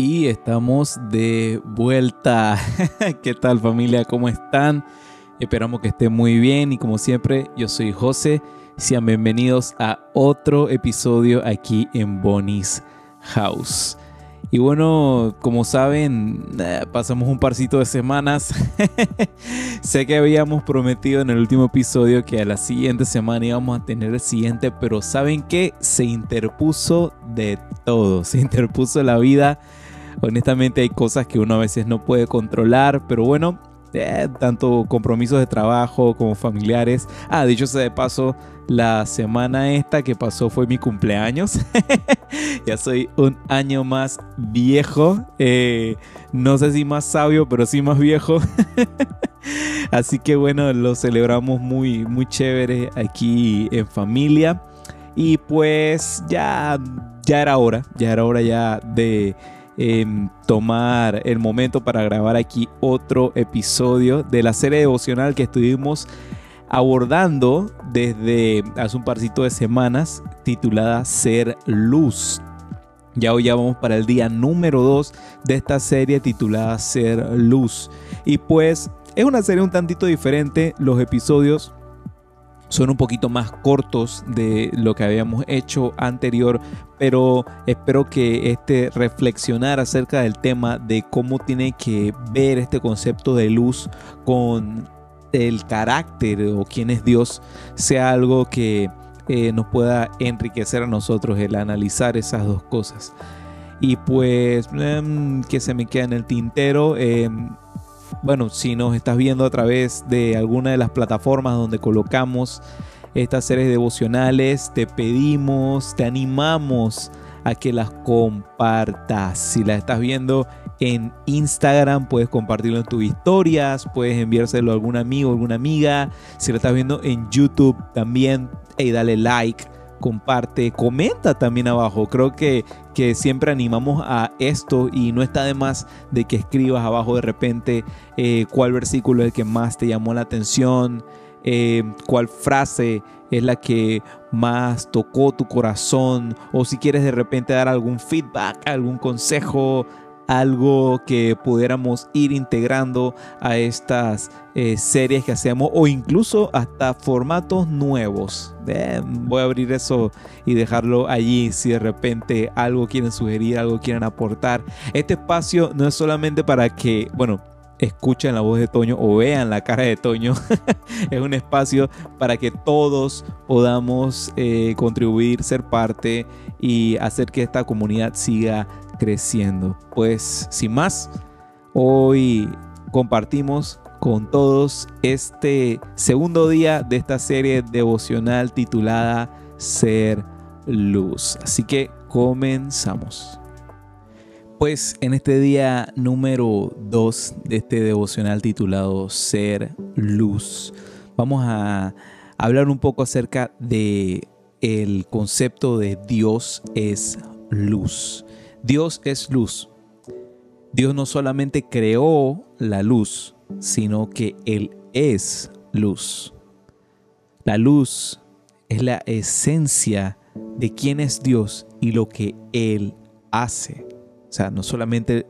Y estamos de vuelta. ¿Qué tal familia? ¿Cómo están? Esperamos que estén muy bien y como siempre yo soy José. Sean bienvenidos a otro episodio aquí en Bonnie's House. Y bueno, como saben, eh, pasamos un parcito de semanas. sé que habíamos prometido en el último episodio que a la siguiente semana íbamos a tener el siguiente, pero ¿saben qué? Se interpuso de todo. Se interpuso la vida honestamente hay cosas que uno a veces no puede controlar, pero bueno, eh, tanto compromisos de trabajo como familiares. Ah, dicho sea de paso, la semana esta que pasó fue mi cumpleaños. ya soy un año más viejo. Eh, no sé si más sabio, pero sí más viejo. Así que bueno, lo celebramos muy, muy chévere aquí en familia. Y pues ya, ya era hora, ya era hora ya de tomar el momento para grabar aquí otro episodio de la serie devocional que estuvimos abordando desde hace un parcito de semanas titulada Ser Luz. Ya hoy ya vamos para el día número 2 de esta serie titulada Ser Luz. Y pues es una serie un tantito diferente. Los episodios son un poquito más cortos de lo que habíamos hecho anterior, pero espero que este reflexionar acerca del tema de cómo tiene que ver este concepto de luz con el carácter o quién es Dios sea algo que eh, nos pueda enriquecer a nosotros el analizar esas dos cosas. Y pues em, que se me queda en el tintero. Em, bueno, si nos estás viendo a través de alguna de las plataformas donde colocamos estas series devocionales, te pedimos, te animamos a que las compartas. Si las estás viendo en Instagram, puedes compartirlo en tus historias, puedes enviárselo a algún amigo, alguna amiga. Si lo estás viendo en YouTube, también, dale like comparte, comenta también abajo. Creo que, que siempre animamos a esto y no está de más de que escribas abajo de repente eh, cuál versículo es el que más te llamó la atención, eh, cuál frase es la que más tocó tu corazón o si quieres de repente dar algún feedback, algún consejo, algo que pudiéramos ir integrando a estas eh, series que hacemos o incluso hasta formatos nuevos. voy a abrir eso y dejarlo allí si de repente algo quieren sugerir, algo quieren aportar. Este espacio no es solamente para que, bueno, escuchen la voz de Toño o vean la cara de Toño. es un espacio para que todos podamos eh, contribuir, ser parte y hacer que esta comunidad siga creciendo. Pues sin más, hoy compartimos con todos este segundo día de esta serie devocional titulada Ser Luz. Así que comenzamos. Pues en este día número 2 de este devocional titulado Ser Luz, vamos a hablar un poco acerca de el concepto de Dios es luz. Dios es luz. Dios no solamente creó la luz, sino que Él es luz. La luz es la esencia de quién es Dios y lo que Él hace. O sea, no solamente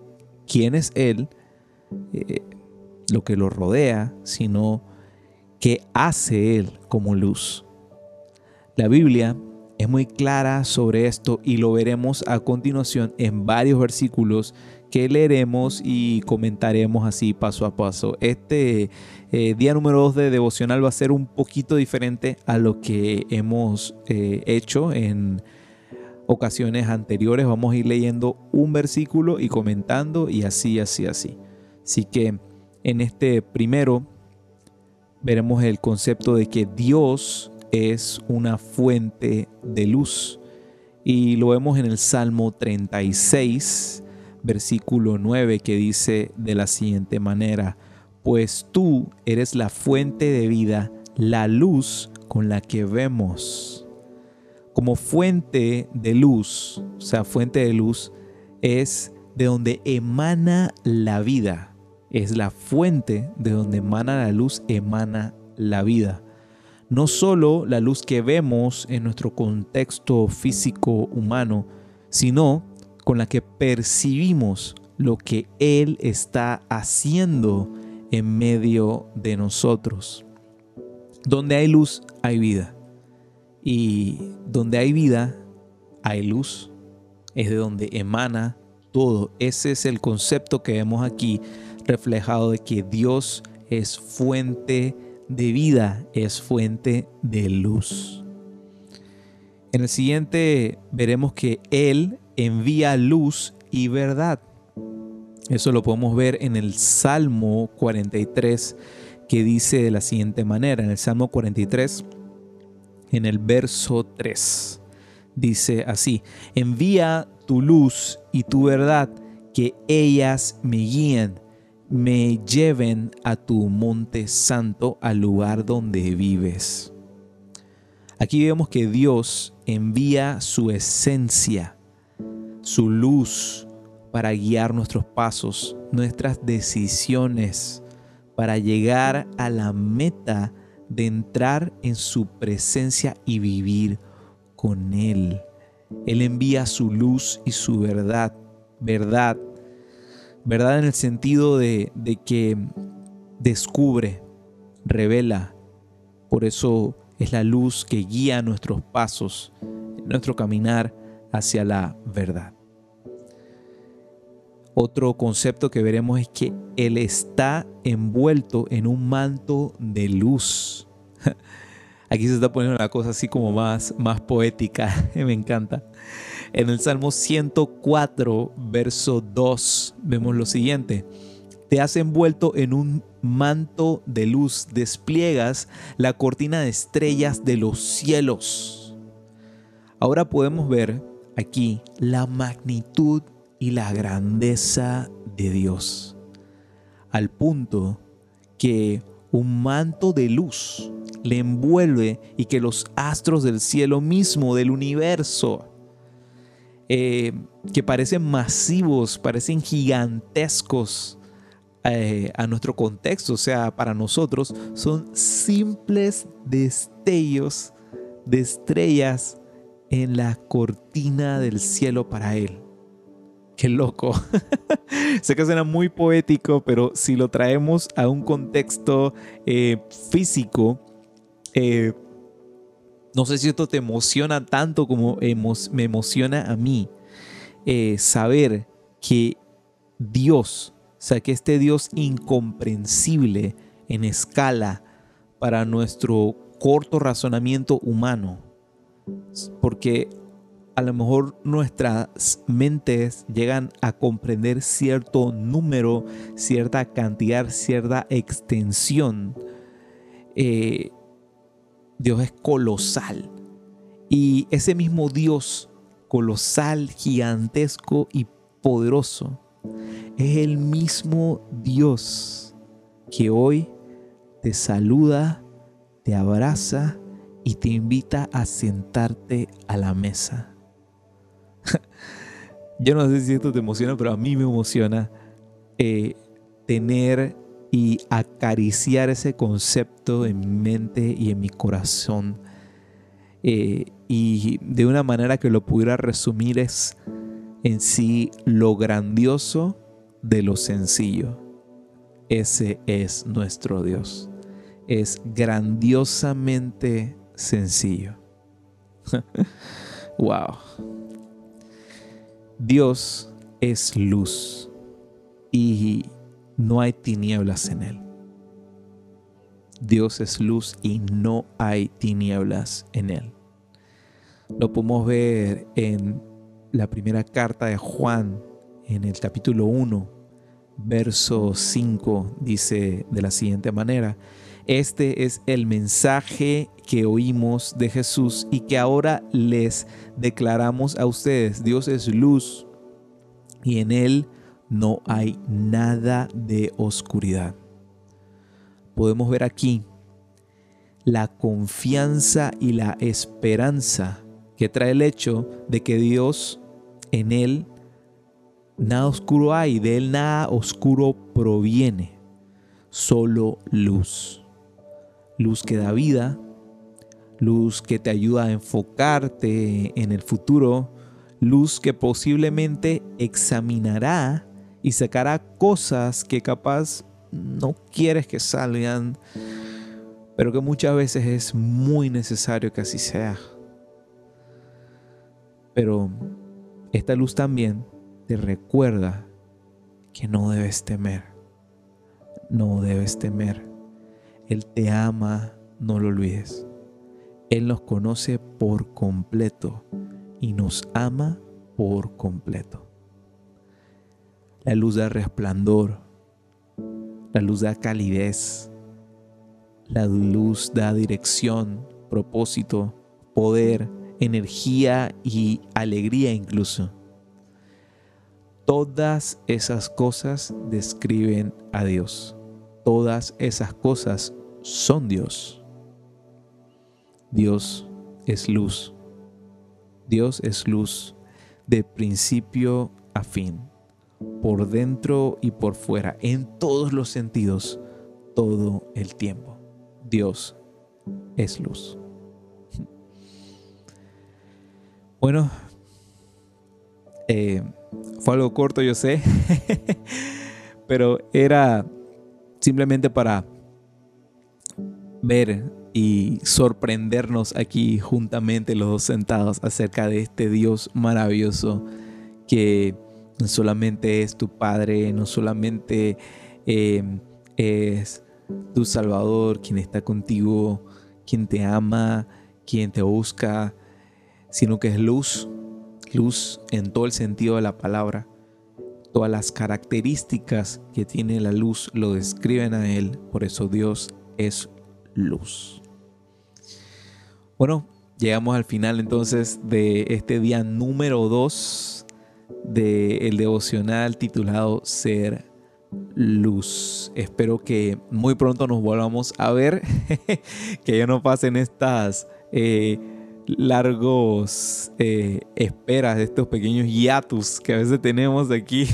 quién es Él, eh, lo que lo rodea, sino qué hace Él como luz. La Biblia es muy clara sobre esto y lo veremos a continuación en varios versículos que leeremos y comentaremos así paso a paso. Este eh, día número 2 de devocional va a ser un poquito diferente a lo que hemos eh, hecho en ocasiones anteriores. Vamos a ir leyendo un versículo y comentando y así, así, así. Así que en este primero veremos el concepto de que Dios es una fuente de luz. Y lo vemos en el Salmo 36, versículo 9, que dice de la siguiente manera, pues tú eres la fuente de vida, la luz con la que vemos. Como fuente de luz, o sea, fuente de luz es de donde emana la vida. Es la fuente de donde emana la luz, emana la vida no solo la luz que vemos en nuestro contexto físico humano, sino con la que percibimos lo que Él está haciendo en medio de nosotros. Donde hay luz, hay vida. Y donde hay vida, hay luz. Es de donde emana todo. Ese es el concepto que vemos aquí reflejado de que Dios es fuente de vida, es fuente de luz. En el siguiente veremos que Él envía luz y verdad. Eso lo podemos ver en el Salmo 43 que dice de la siguiente manera, en el Salmo 43, en el verso 3, dice así, envía tu luz y tu verdad, que ellas me guíen, me lleven a tu monte santo, al lugar donde vives. Aquí vemos que Dios envía su esencia, su luz para guiar nuestros pasos, nuestras decisiones, para llegar a la meta de entrar en su presencia y vivir con Él. Él envía su luz y su verdad, verdad, verdad en el sentido de, de que descubre, revela. Por eso es la luz que guía nuestros pasos, nuestro caminar hacia la verdad. Otro concepto que veremos es que Él está envuelto en un manto de luz. Aquí se está poniendo la cosa así como más, más poética, me encanta. En el Salmo 104, verso 2, vemos lo siguiente. Te has envuelto en un manto de luz, despliegas la cortina de estrellas de los cielos. Ahora podemos ver aquí la magnitud y la grandeza de Dios, al punto que un manto de luz le envuelve y que los astros del cielo mismo, del universo, eh, que parecen masivos, parecen gigantescos eh, a nuestro contexto, o sea, para nosotros, son simples destellos de estrellas en la cortina del cielo para Él. Qué loco. sé que suena muy poético, pero si lo traemos a un contexto eh, físico, eh, no sé si esto te emociona tanto como me emociona a mí. Eh, saber que Dios, o sea, que este Dios incomprensible en escala para nuestro corto razonamiento humano, porque a lo mejor nuestras mentes llegan a comprender cierto número, cierta cantidad, cierta extensión. Eh, Dios es colosal. Y ese mismo Dios colosal, gigantesco y poderoso, es el mismo Dios que hoy te saluda, te abraza y te invita a sentarte a la mesa. Yo no sé si esto te emociona, pero a mí me emociona eh, tener y acariciar ese concepto en mi mente y en mi corazón. Eh, y de una manera que lo pudiera resumir es en sí lo grandioso de lo sencillo. Ese es nuestro Dios. Es grandiosamente sencillo. wow. Dios es luz y no hay tinieblas en él. Dios es luz y no hay tinieblas en él. Lo podemos ver en la primera carta de Juan, en el capítulo 1, verso 5, dice de la siguiente manera, este es el mensaje que oímos de Jesús y que ahora les declaramos a ustedes. Dios es luz y en Él no hay nada de oscuridad. Podemos ver aquí la confianza y la esperanza que trae el hecho de que Dios en Él nada oscuro hay, de Él nada oscuro proviene, solo luz luz que da vida, luz que te ayuda a enfocarte en el futuro, Luz que posiblemente examinará y sacará cosas que capaz no quieres que salgan, pero que muchas veces es muy necesario que así sea. Pero esta luz también te recuerda que no debes temer. No debes temer. Él te ama, no lo olvides. Él nos conoce por completo y nos ama por completo. La luz da resplandor, la luz da calidez, la luz da dirección, propósito, poder, energía y alegría incluso. Todas esas cosas describen a Dios. Todas esas cosas son Dios. Dios es luz. Dios es luz de principio a fin, por dentro y por fuera, en todos los sentidos, todo el tiempo. Dios es luz. Bueno, eh, fue algo corto, yo sé, pero era simplemente para ver y sorprendernos aquí juntamente los dos sentados acerca de este Dios maravilloso que no solamente es tu Padre, no solamente eh, es tu Salvador, quien está contigo, quien te ama, quien te busca, sino que es luz, luz en todo el sentido de la palabra. Todas las características que tiene la luz lo describen a Él, por eso Dios es luz. Bueno, llegamos al final entonces de este día número 2 del devocional titulado Ser Luz. Espero que muy pronto nos volvamos a ver, que ya no pasen estas eh, largos eh, esperas, de estos pequeños hiatus que a veces tenemos aquí,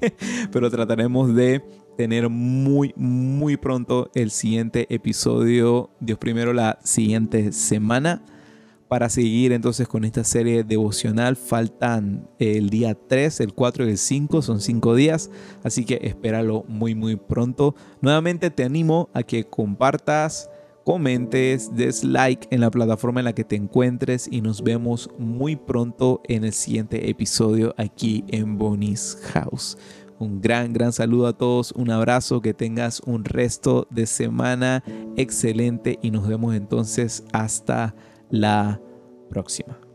pero trataremos de tener muy, muy pronto el siguiente episodio, Dios primero, la siguiente semana. Para seguir entonces con esta serie devocional faltan el día 3, el 4 y el 5, son 5 días, así que espéralo muy muy pronto. Nuevamente te animo a que compartas, comentes, des like en la plataforma en la que te encuentres y nos vemos muy pronto en el siguiente episodio aquí en Bonnie's House. Un gran, gran saludo a todos, un abrazo, que tengas un resto de semana excelente y nos vemos entonces hasta la próxima.